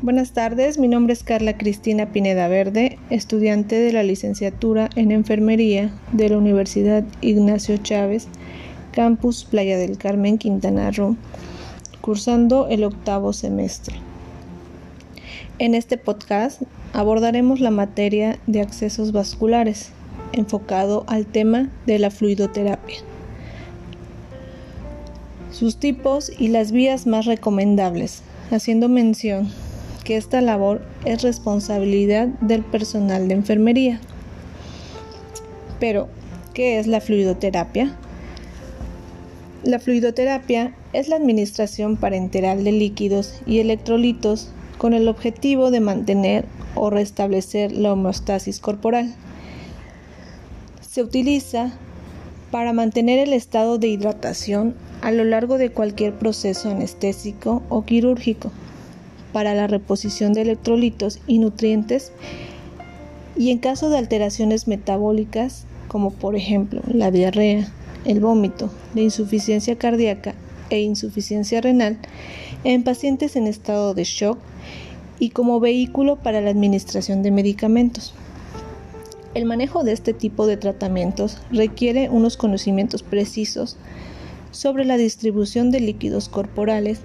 Buenas tardes, mi nombre es Carla Cristina Pineda Verde, estudiante de la licenciatura en Enfermería de la Universidad Ignacio Chávez, Campus Playa del Carmen, Quintana Roo, cursando el octavo semestre. En este podcast abordaremos la materia de accesos vasculares, enfocado al tema de la fluidoterapia, sus tipos y las vías más recomendables, haciendo mención que esta labor es responsabilidad del personal de enfermería. Pero, ¿qué es la fluidoterapia? La fluidoterapia es la administración parenteral de líquidos y electrolitos con el objetivo de mantener o restablecer la homeostasis corporal. Se utiliza para mantener el estado de hidratación a lo largo de cualquier proceso anestésico o quirúrgico para la reposición de electrolitos y nutrientes y en caso de alteraciones metabólicas como por ejemplo la diarrea, el vómito, la insuficiencia cardíaca e insuficiencia renal en pacientes en estado de shock y como vehículo para la administración de medicamentos. El manejo de este tipo de tratamientos requiere unos conocimientos precisos sobre la distribución de líquidos corporales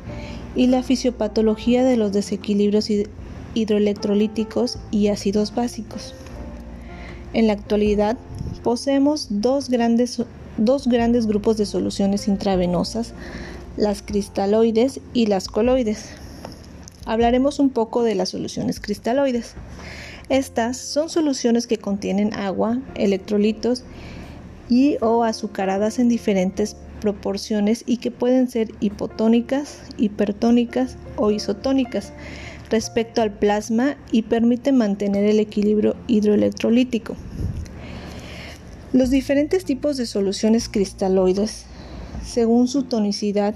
y la fisiopatología de los desequilibrios hidroelectrolíticos y ácidos básicos. En la actualidad, poseemos dos grandes, dos grandes grupos de soluciones intravenosas, las cristaloides y las coloides. Hablaremos un poco de las soluciones cristaloides. Estas son soluciones que contienen agua, electrolitos y o azucaradas en diferentes proporciones y que pueden ser hipotónicas, hipertónicas o isotónicas respecto al plasma y permiten mantener el equilibrio hidroelectrolítico. Los diferentes tipos de soluciones cristaloides, según su tonicidad,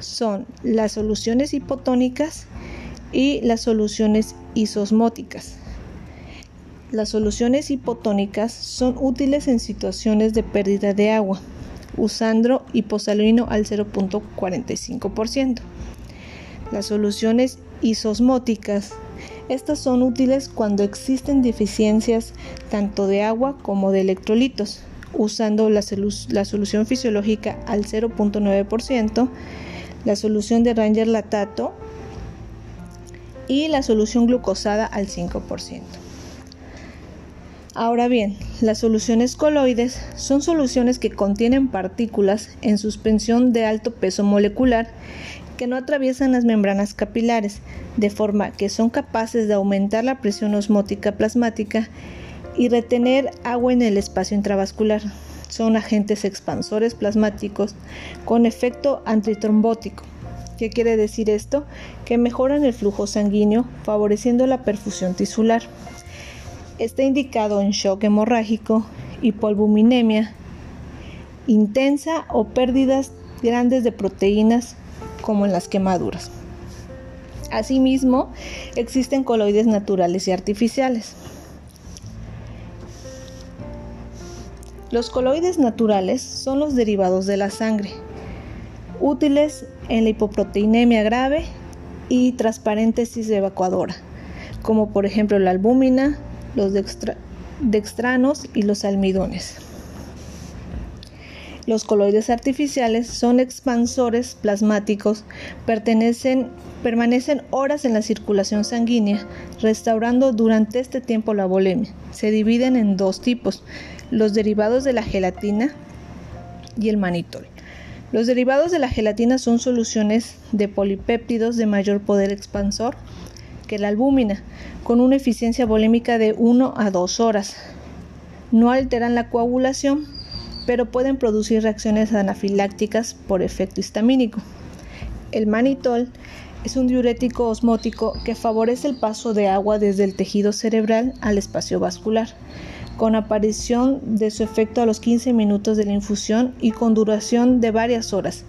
son las soluciones hipotónicas y las soluciones isosmóticas. Las soluciones hipotónicas son útiles en situaciones de pérdida de agua usando hiposaluino al 0.45%. Las soluciones isosmóticas. Estas son útiles cuando existen deficiencias tanto de agua como de electrolitos, usando la, la solución fisiológica al 0.9%, la solución de Ranger latato y la solución glucosada al 5%. Ahora bien, las soluciones coloides son soluciones que contienen partículas en suspensión de alto peso molecular que no atraviesan las membranas capilares, de forma que son capaces de aumentar la presión osmótica plasmática y retener agua en el espacio intravascular. Son agentes expansores plasmáticos con efecto antitrombótico. ¿Qué quiere decir esto? Que mejoran el flujo sanguíneo, favoreciendo la perfusión tisular. Está indicado en shock hemorrágico, hipolbuminemia intensa o pérdidas grandes de proteínas como en las quemaduras. Asimismo, existen coloides naturales y artificiales. Los coloides naturales son los derivados de la sangre, útiles en la hipoproteinemia grave y transparéntesis evacuadora, como por ejemplo la albúmina, los dextranos y los almidones. Los coloides artificiales son expansores plasmáticos, permanecen horas en la circulación sanguínea, restaurando durante este tiempo la volemia. Se dividen en dos tipos, los derivados de la gelatina y el manitol. Los derivados de la gelatina son soluciones de polipéptidos de mayor poder expansor que la albúmina, con una eficiencia volémica de 1 a 2 horas. No alteran la coagulación, pero pueden producir reacciones anafilácticas por efecto histamínico. El manitol es un diurético osmótico que favorece el paso de agua desde el tejido cerebral al espacio vascular, con aparición de su efecto a los 15 minutos de la infusión y con duración de varias horas,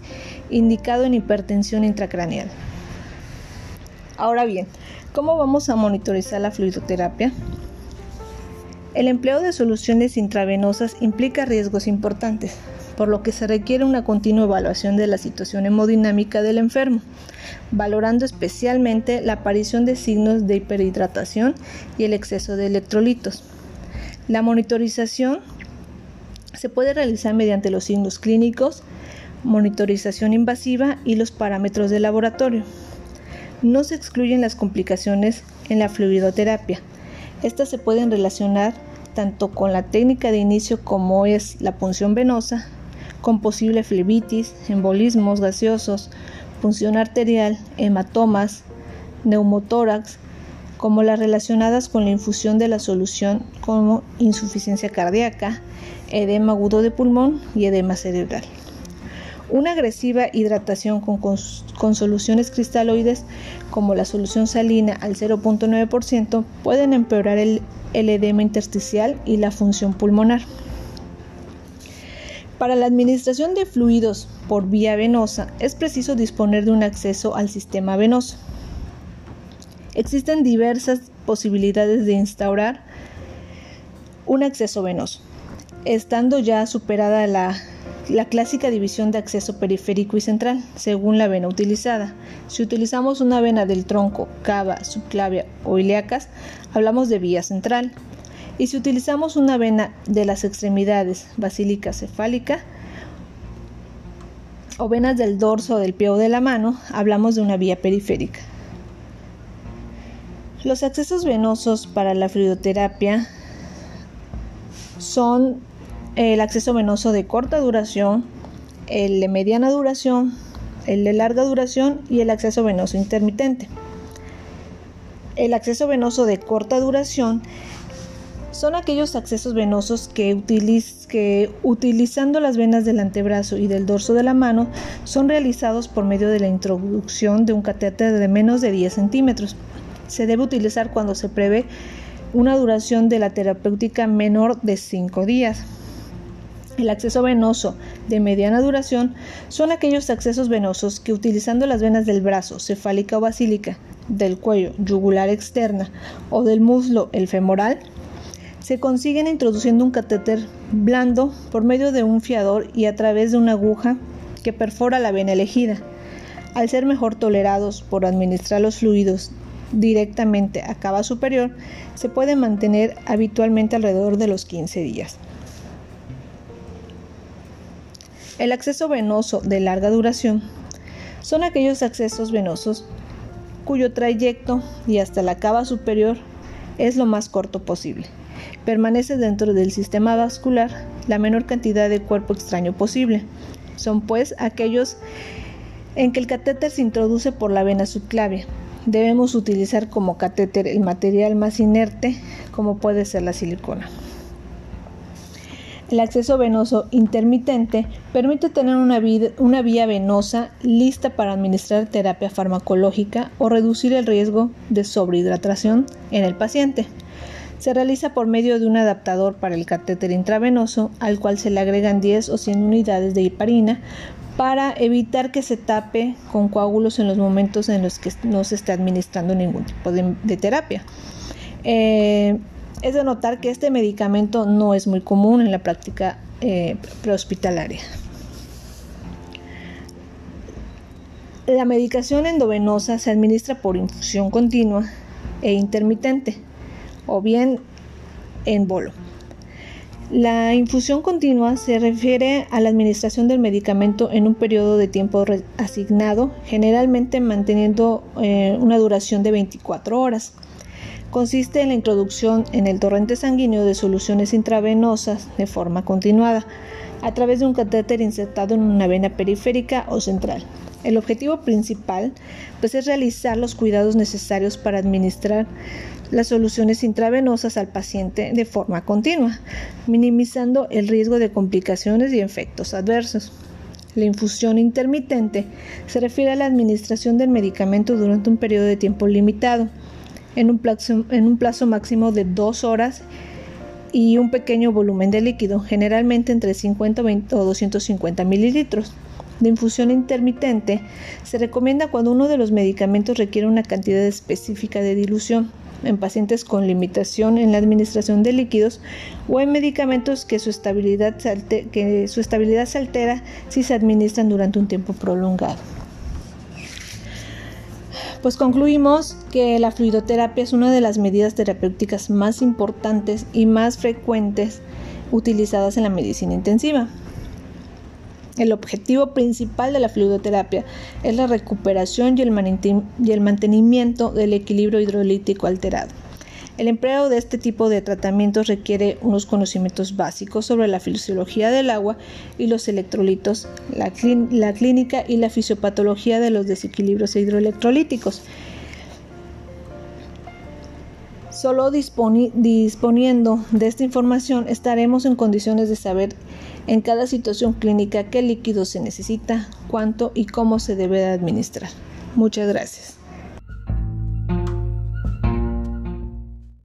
indicado en hipertensión intracraneal. Ahora bien, ¿cómo vamos a monitorizar la fluidoterapia? El empleo de soluciones intravenosas implica riesgos importantes. por lo que se requiere una continua evaluación de la situación hemodinámica del enfermo, valorando especialmente la aparición de signos de hiperhidratación y el exceso de electrolitos. La monitorización se puede realizar mediante los signos clínicos, monitorización invasiva y los parámetros de laboratorio. No se excluyen las complicaciones en la fluidoterapia. Estas se pueden relacionar tanto con la técnica de inicio como es la punción venosa, con posible flebitis, embolismos gaseosos, punción arterial, hematomas, neumotórax, como las relacionadas con la infusión de la solución como insuficiencia cardíaca, edema agudo de pulmón y edema cerebral. Una agresiva hidratación con, soluciones cristaloides como la solución salina al 0.9% pueden empeorar el, el edema intersticial y la función pulmonar. Para la administración de fluidos por vía venosa es preciso disponer de un acceso al sistema venoso. Existen diversas posibilidades de instaurar un acceso venoso, estando ya superada la la clásica división de acceso periférico y central, según la vena utilizada. Si utilizamos una vena del tronco, cava, subclavia o ilíacas, hablamos de vía central. Y si utilizamos una vena de las extremidades, basílica cefálica, o venas del dorso del pie o de la mano, hablamos de una vía periférica. Los accesos venosos para la fluidoterapia son el acceso venoso de corta duración, el de mediana duración, el de larga duración y el acceso venoso intermitente. El acceso venoso de corta duración son aquellos accesos venosos que, utilizando las venas del antebrazo y del dorso de la mano son realizados por medio de la introducción de un catéter de menos de 10 centímetros. Se debe utilizar cuando se prevé una duración de la terapéutica menor de 5 días. El acceso venoso de mediana duración son aquellos accesos venosos que utilizando las venas del brazo, cefálica o basílica, del cuello, yugular externa o del muslo, el femoral, se consiguen introduciendo un catéter blando por medio de un fiador y a través de una aguja que perfora la vena elegida. Al ser mejor tolerados por administrar los fluidos directamente a cava superior, se puede mantener habitualmente alrededor de los 15 días. El acceso venoso de larga duración son aquellos accesos venosos cuyo trayecto y hasta la cava superior es lo más corto posible. Permanece dentro del sistema vascular la menor cantidad de cuerpo extraño posible. Son pues aquellos en que el catéter se introduce por la vena subclavia. Debemos utilizar como catéter el material más inerte como puede ser la silicona. El acceso venoso intermitente permite tener una, vía venosa lista para administrar terapia farmacológica o reducir el riesgo de sobrehidratación en el paciente. Se realiza por medio de un adaptador para el catéter intravenoso al cual se le agregan 10 o 100 unidades de heparina para evitar que se tape con coágulos en los momentos en los que no se está administrando ningún tipo de, terapia. Eh, es de notar que este medicamento no es muy común en la práctica eh, prehospitalaria. La medicación endovenosa se administra por infusión continua e intermitente o bien en bolo. La infusión continua se refiere a la administración del medicamento en un periodo de tiempo asignado, generalmente manteniendo eh, una duración de 24 horas consiste en la introducción en el torrente sanguíneo de soluciones intravenosas de forma continuada a través de un catéter insertado en una vena periférica o central. El objetivo principal pues, es realizar los cuidados necesarios para administrar las soluciones intravenosas al paciente de forma continua, minimizando el riesgo de complicaciones y efectos adversos. La infusión intermitente se refiere a la administración del medicamento durante un periodo de tiempo limitado, en un plazo, máximo de dos horas y un pequeño volumen de líquido, generalmente entre 50 o 250 mililitros. De infusión intermitente se recomienda cuando uno de los medicamentos requiere una cantidad específica de dilución, en pacientes con limitación en la administración de líquidos o en medicamentos que su estabilidad que su estabilidad se altera si se administran durante un tiempo prolongado. Pues concluimos que la fluidoterapia es una de las medidas terapéuticas más importantes y más frecuentes utilizadas en la medicina intensiva. El objetivo principal de la fluidoterapia es la recuperación y el mantenimiento del equilibrio hidrolítico alterado. El empleo de este tipo de tratamientos requiere unos conocimientos básicos sobre la fisiología del agua y los electrolitos, la, clínica y la fisiopatología de los desequilibrios hidroelectrolíticos. Solo disponiendo de esta información estaremos en condiciones de saber en cada situación clínica qué líquido se necesita, cuánto y cómo se debe administrar. Muchas gracias.